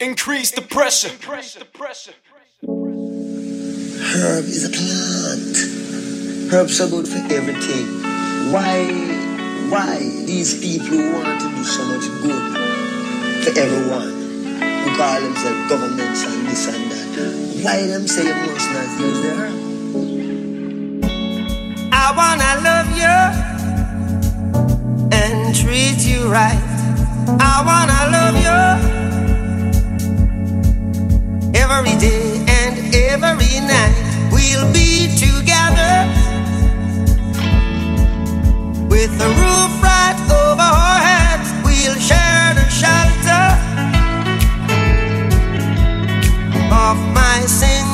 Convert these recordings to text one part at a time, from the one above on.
Increase the pressure. Increase the pressure. Herb is a plant. Herbs are good for everything. Why, why these people want to do so much good for everyone? Who call themselves governments and this and that. Why them say you must not use the herb? I wanna love you and treat you right. I wanna love you every day and every night. We'll be together. With a roof right over our heads we'll share the shelter of my sin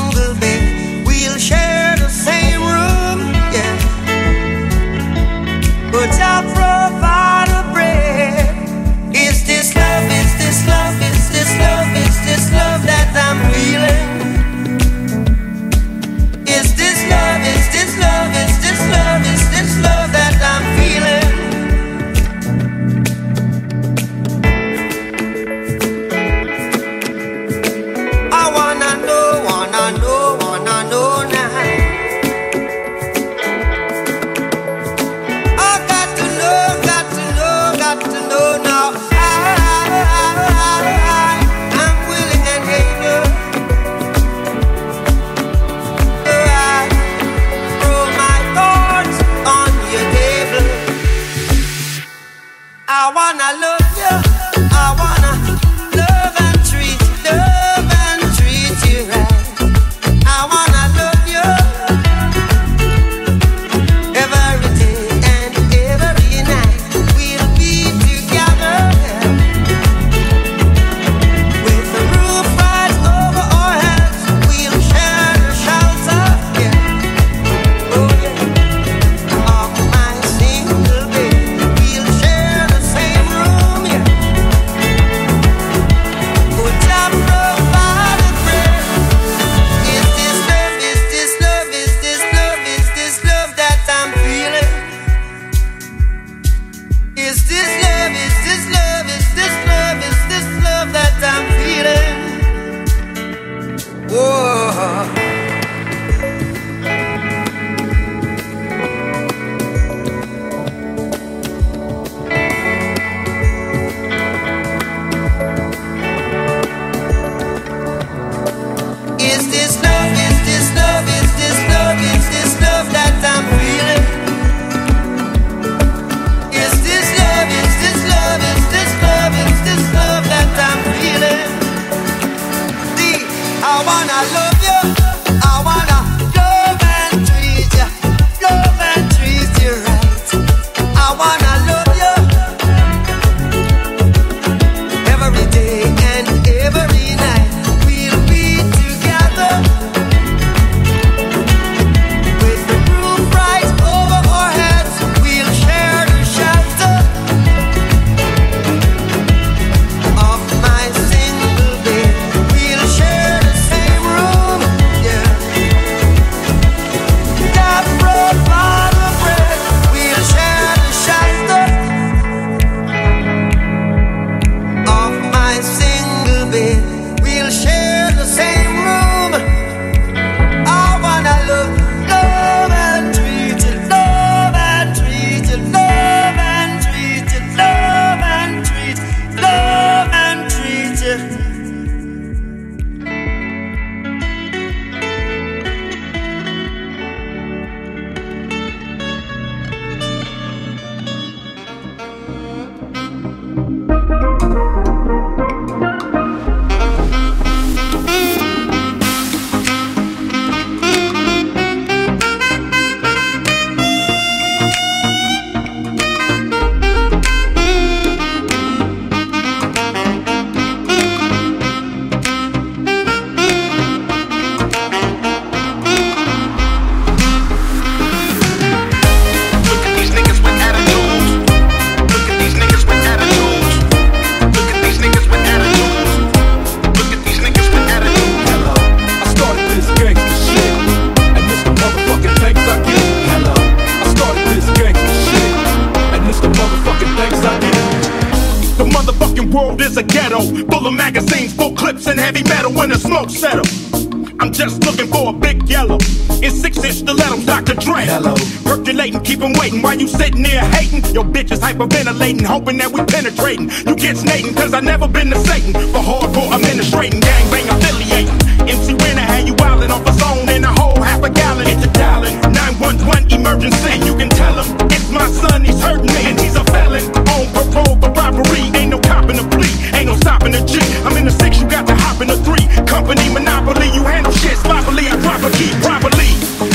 Your bitch is hyperventilating, hoping that we penetrating. You get snating, cause I never been to Satan. For hardcore administrating, gangbang affiliating. MC Winner had you wildin' off a zone in a whole half a gallon. It's a dialing. 911 emergency. You can tell him it's my son, he's hurting me, and he's a felon. On parole for robbery, ain't no copping a plea, ain't no stopping a G. I'm in the six, you got to hop in the three. Company monopoly, you handle shit sloppily, I drop a key properly.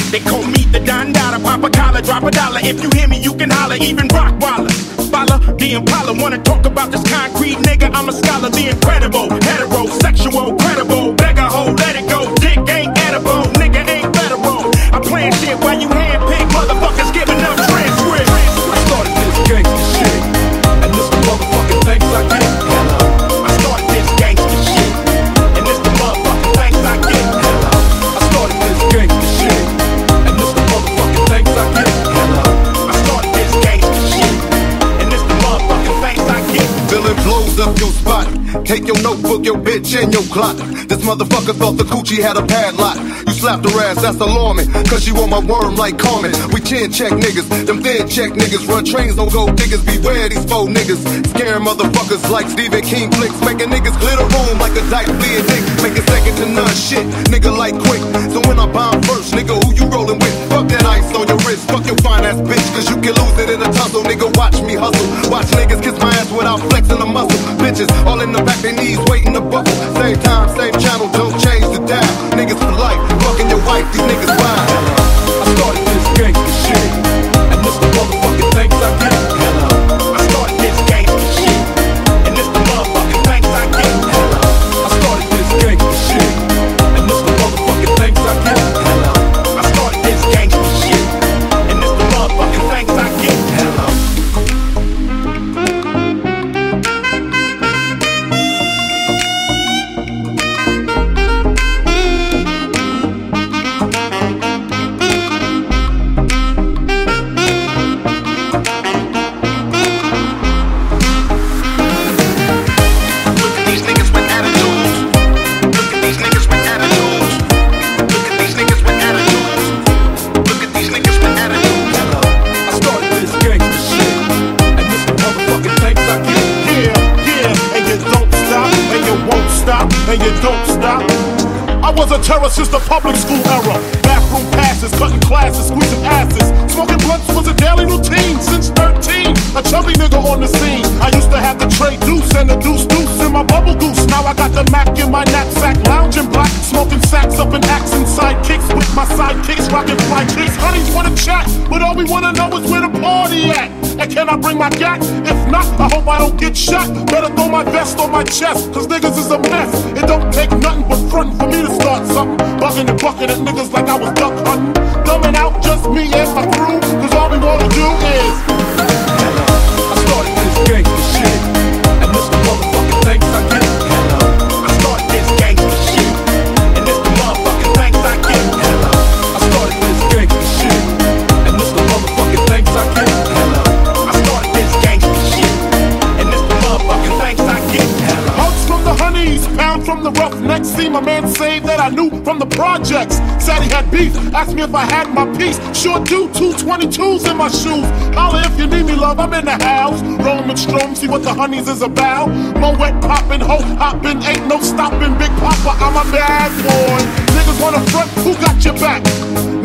They call me the Don Dada, pop a collar, drop a dollar. If you hear me, holler, even rock waller. Follow the Impala, wanna talk about this concrete nigga? I'm a scholar, the incredible, heterosexual, bitch, and your clock. This motherfucker thought the coochie had a padlock. You slapped her ass, that's alarming. Cause she want my worm like Carmen. We chin check niggas, them thin check niggas. Run trains, don't go diggers. Beware these four niggas. Scaring motherfuckers like Stephen King flicks. Making niggas clear the room like a dyke bleed dick. Making second to none shit. Nigga like quick. So when I bomb first, nigga, who you rolling with? Fuck that ice on your wrist. Fuck your fine ass bitch. Cause you can lose it in a tussle. Nigga, watch me hustle. Watch niggas kiss my ass without flexing a muscle. Bitches all in the back, their knees waiting to buckle. Same time, same channel, don't change the dial. Niggas for life, fucking your wife, these niggas wild. Terror since the public school era. Bathroom passes, cutting classes, squeezing asses. Smoking blunts was a daily routine since 13. A chubby nigga on the scene. I used to have the tray deuce and the deuce deuce in my bubble goose. Now I got the Mac in my knapsack, lounging black, smoking sacks up in axe and sidekicks with my sidekicks, rocking fly kicks. Honeys wanna chat, but all we wanna know is where the party at. Can I bring my gat? If not, I hope I don't get shot. Better throw my vest on my chest, cause niggas is a mess. It don't take nothing but front for me to start something. Bugging and bucking at niggas like I was duck hunting. Dumbing out just me and my crew, cause all we wanna do is. Man saved that I knew from the projects. Said he had beef, asked me if I had my piece. Sure do, two 22s in my shoes. Holla if you need me, love, I'm in the house. Roman Strom, see what the honeys is about. Moet poppin', ho hoppin', ain't no stopping. Big Papa, I'm a bad boy. Niggas wanna front, who got your back?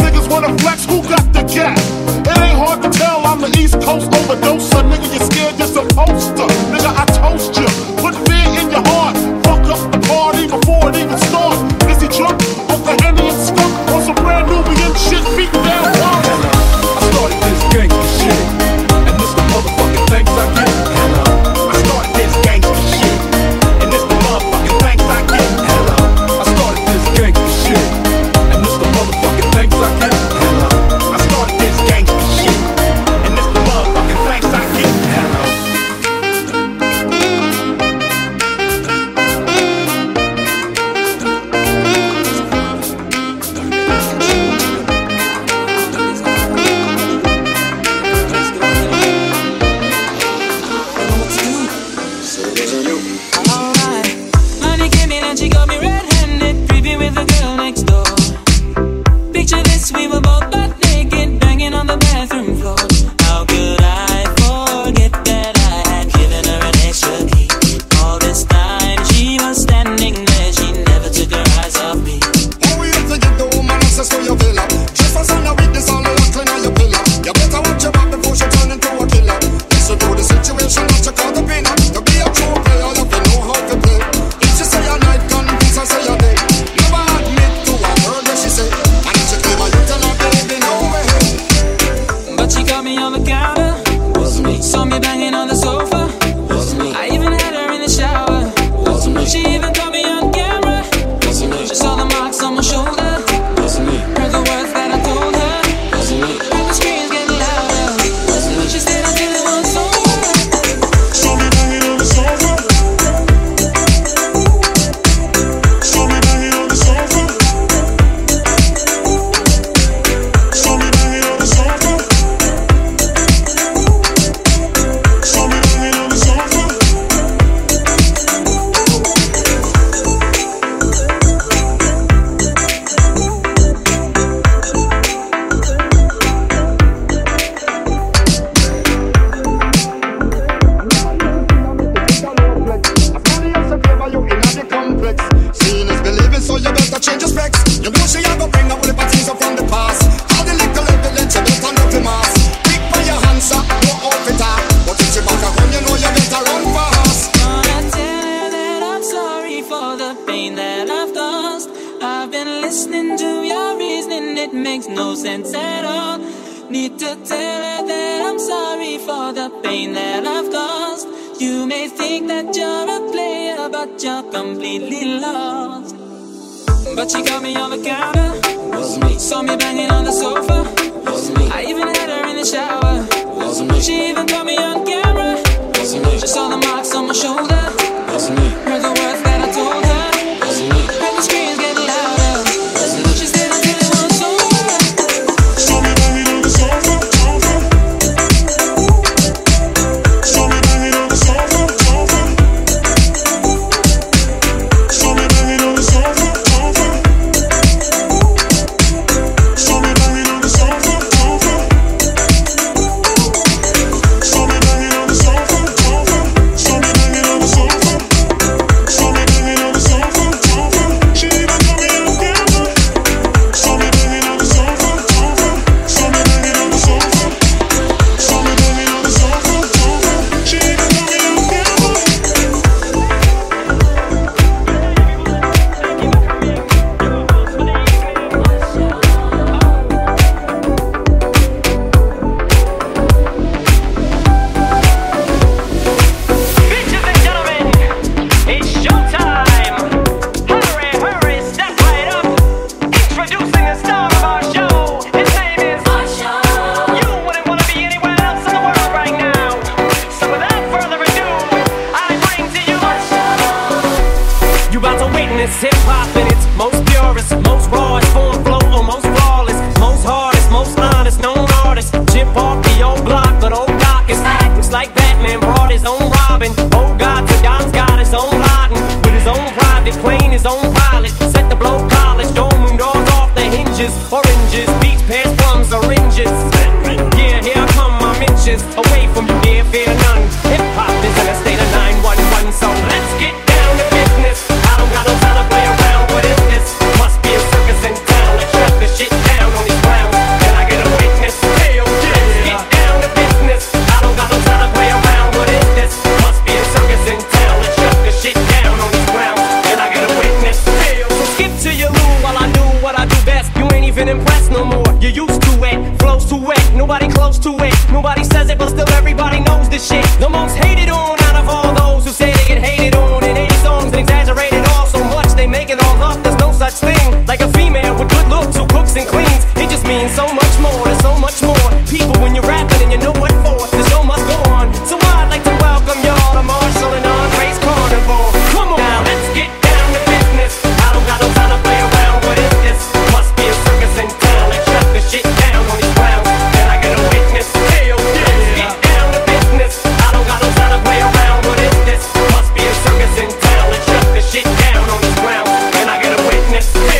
Niggas wanna flex, who got the cat? It ain't hard to tell, I'm the East Coast overdoser. Nigga, you scared, you're supposed to. Nigga, I toast you. Put fear in your heart. Up the party before it even starts. Is he drunk? Off the? On some Brand Nubian shit, beating down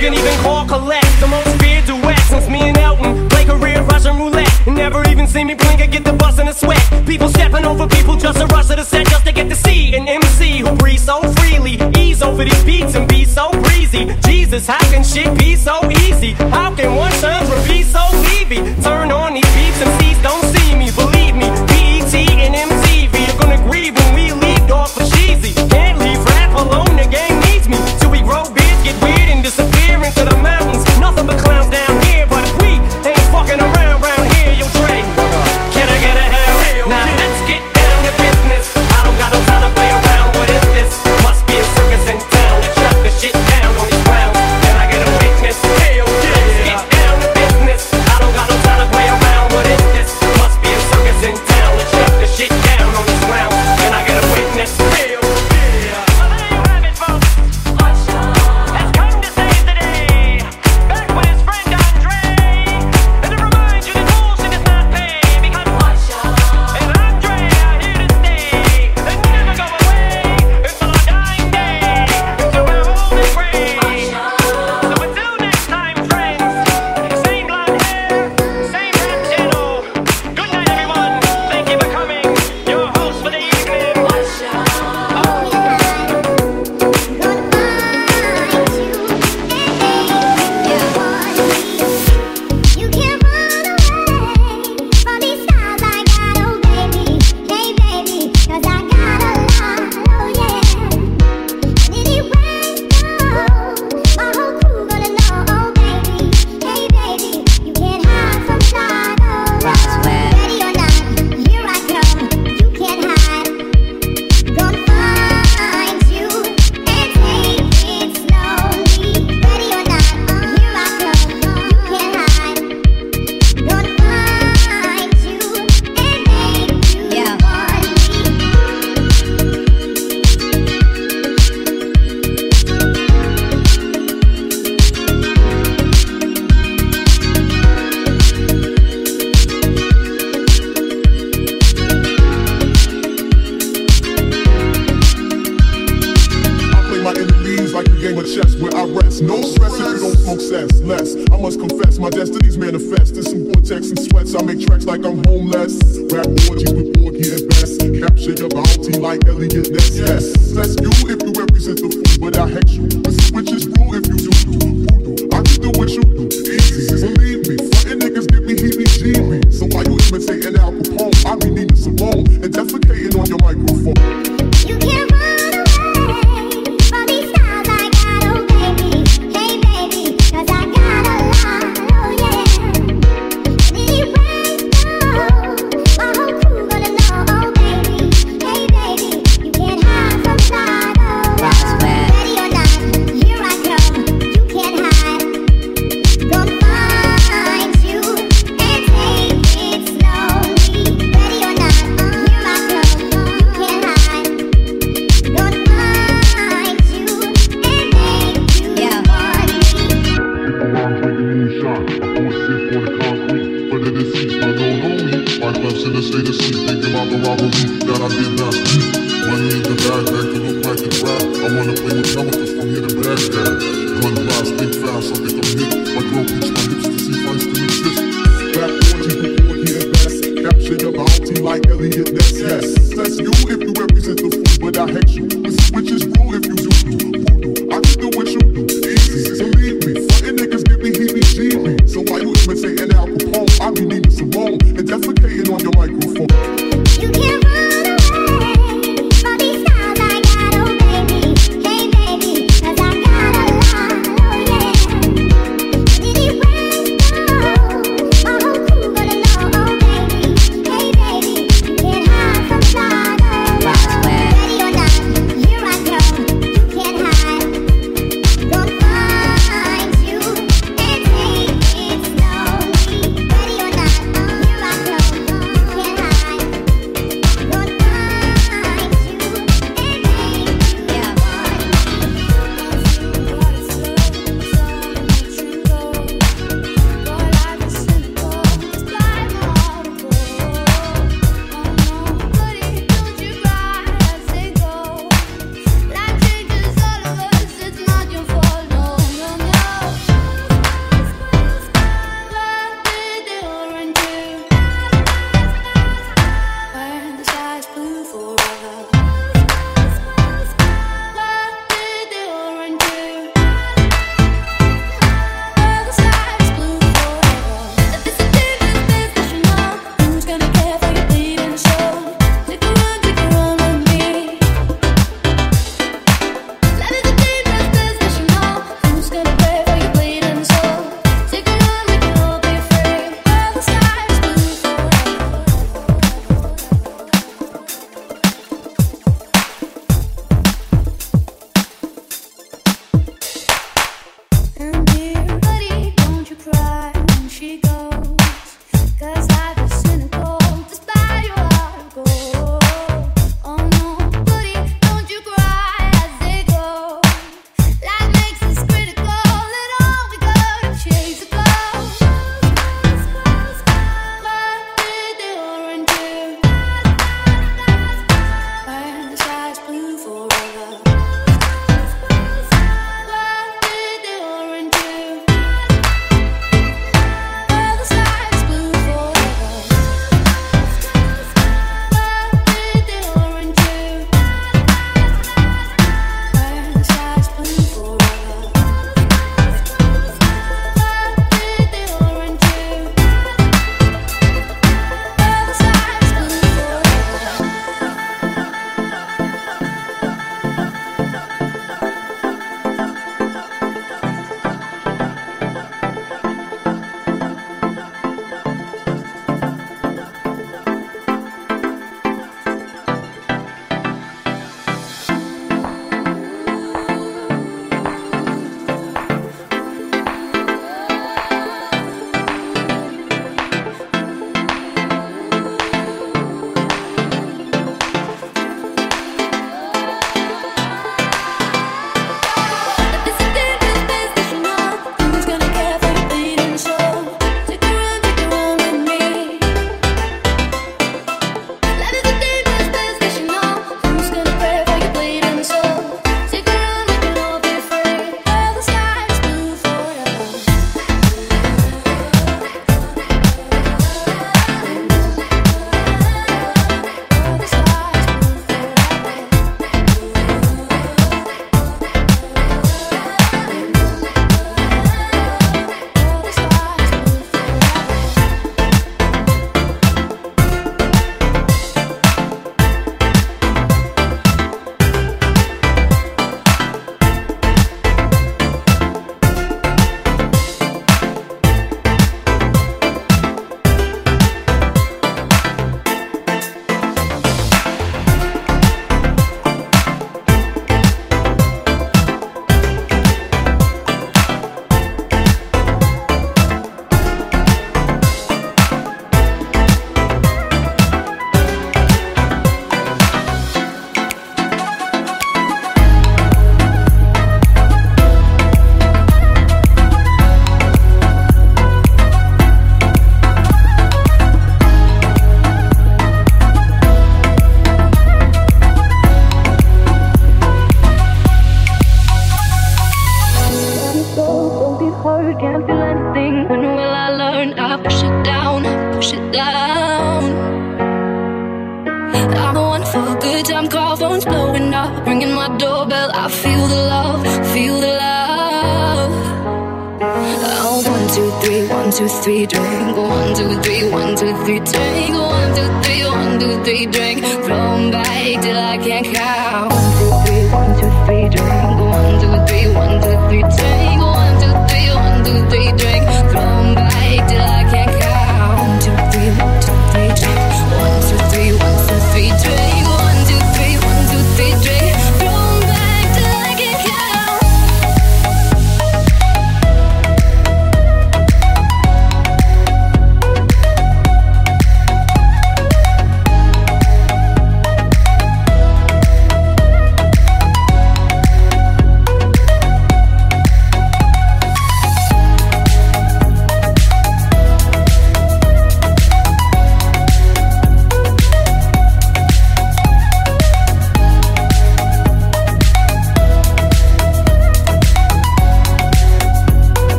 Can even call collect the most feared duet since me and Elton play career Russian roulette. You never even see me blink, or get the bus in a sweat. People stepping over people just to rush to the set just to get to see an MC who breathes so freely. Ease over these beats and be so breezy. Jesus, how can shit be so easy? How can one turn be so leavy? Turn on these beats.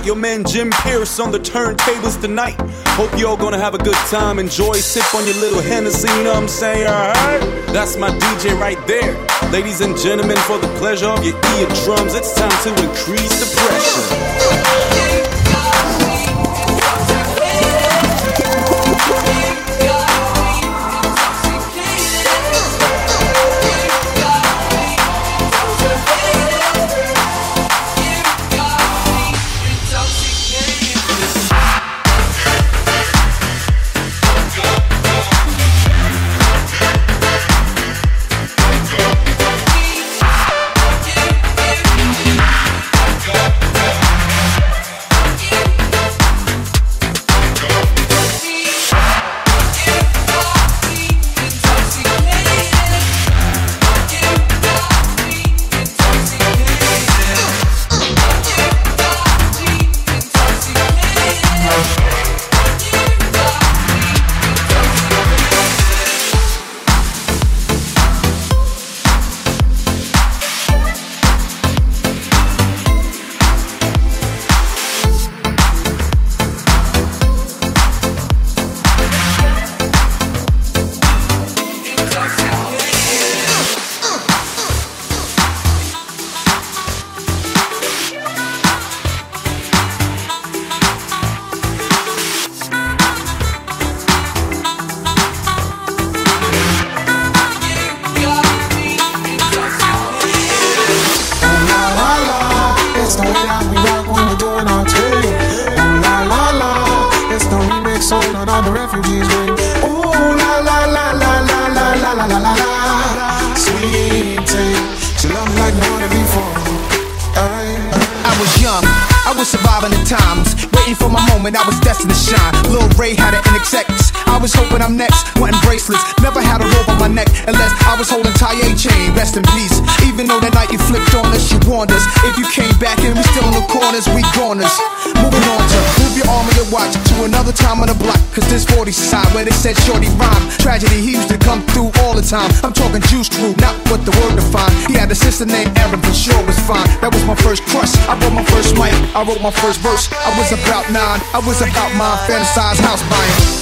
got your man Jim Pierce on the turntables tonight. Hope y'all gonna have a good time. Enjoy, sip on your little Hennessy, you know what I'm saying? Alright? That's my DJ right there. Ladies and gentlemen, for the pleasure of your eardrums, it's time to increase the pressure. Refugees win. Ooh la la la la la la la la la la la. Sweet thing, she love like never before. I was young, I was surviving the times. Waiting for my moment, I was destined to shine. Lil Ray had an NXX. I was hoping I'm next, wanting bracelets. Never had a rope on my neck unless I was holding Taye chain. Rest in peace. Even though that night you flipped on us, you warned us. If you came back and we still in the corners, we goners. Moving on to move your arm and your watch to another time on the block. Cause this 40 side where they said shorty rhyme. Tragedy, he used to come through all the time. I'm talking juice crew, not what the word defined. He had a sister named Erin, but sure was fine. That was my first crush. I wrote my first mic, I wrote my first verse. I was about nine, I was about my fantasized house buying.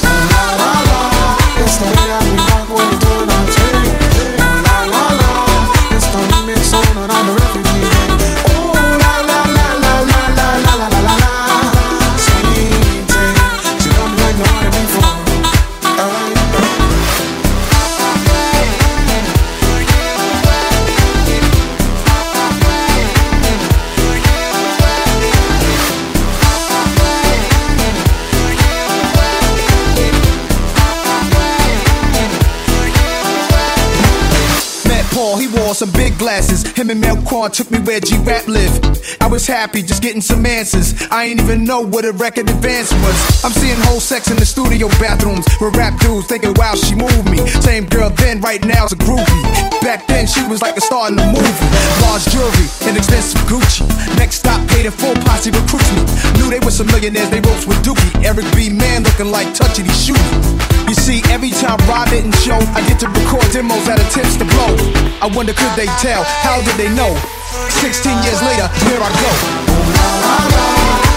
Some big glasses. Him and Melcorn took me where G-Rap lived. I was happy just getting some answers. I ain't even know what a record advance was. I'm seeing whole sex in the studio bathrooms with rap dudes thinking, wow, she moved me. Same girl then, right now, is a groupie. Back then, she was like a star in the movie. Large jewelry and expensive Gucci. Next stop, paid in full posse recruits me. Knew they were some millionaires, they ropes with Dookie. Eric B. Man looking like touchy, he shooting. You see, every time Rod didn't show, I get to record demos at a tips to blow. I wonder could they tell? How did they know? 16 years later, here I go.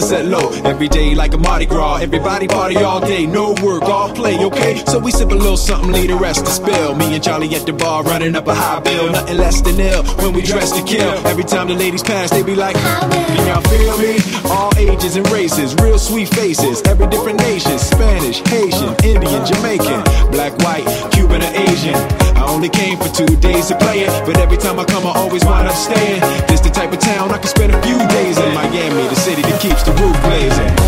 Sunset low. Every day like a Mardi Gras. Everybody party all day, no work, all play, okay? So we sip a little something, leave the rest to spill. Me and Charlie at the bar running up a high bill. Nothing less than ill when we dress to kill. Every time the ladies pass, they be like, Can y'all feel me? All ages and races, real sweet faces. Every different nation Spanish, Haitian, Indian, Jamaican, only came for two days to play it, but every time I come, I always wind up staying. This the type of town I can spend a few days in. Miami, the city that keeps the roof blazing.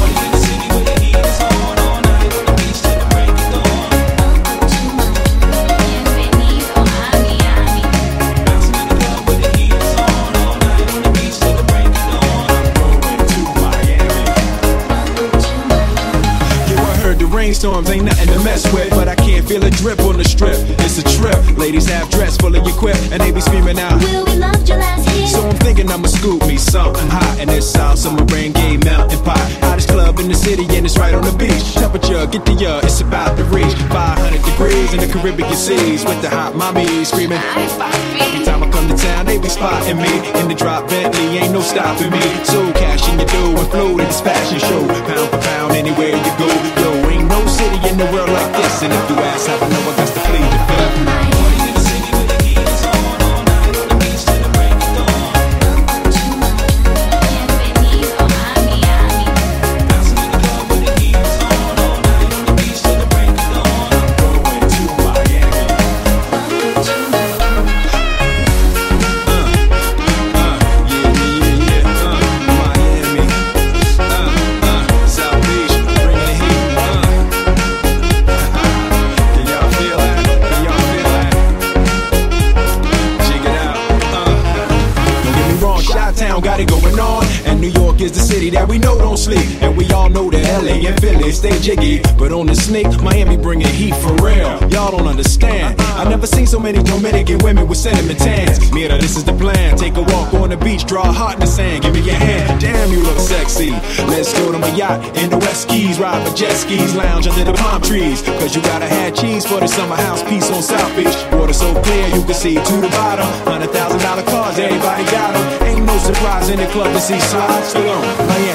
A drip on the strip. It's a trip. Ladies have dress full of your quip, and they be screaming out. Will we loved you last hit? So I'm thinking I'ma scoop me something hot in this South Summer rain gay mountain pot. Hottest club in the city and it's right on the beach. Temperature, get the uh, it's about to reach 500 degrees in the Caribbean seas with the hot mommy screaming. Every time I come to town, they be spotting me in the drop Bentley, ain't no stopping me. So cash in your dough and flow to this fashion show, pound for pound anywhere you go. Yo, city in the world like this, and if you ask how I know, I got to plead the fifth. Philly stay jiggy. But on the snake, Miami bringing heat for real. Y'all don't understand. I never seen so many Dominican women with cinnamon tans. Mira, this is the plan. Take a walk on the beach, draw a heart in the sand. Give me your hand. Damn, you look sexy. Let's go to my yacht in the West Keys. Ride my jet skis, lounge under the palm trees. Cause you gotta have cheese for the summer house piece on South Beach. Water so clear you can see to the bottom. Hundred thousand dollar cars, everybody got them. Ain't no surprise in the club to see Sly Stallone.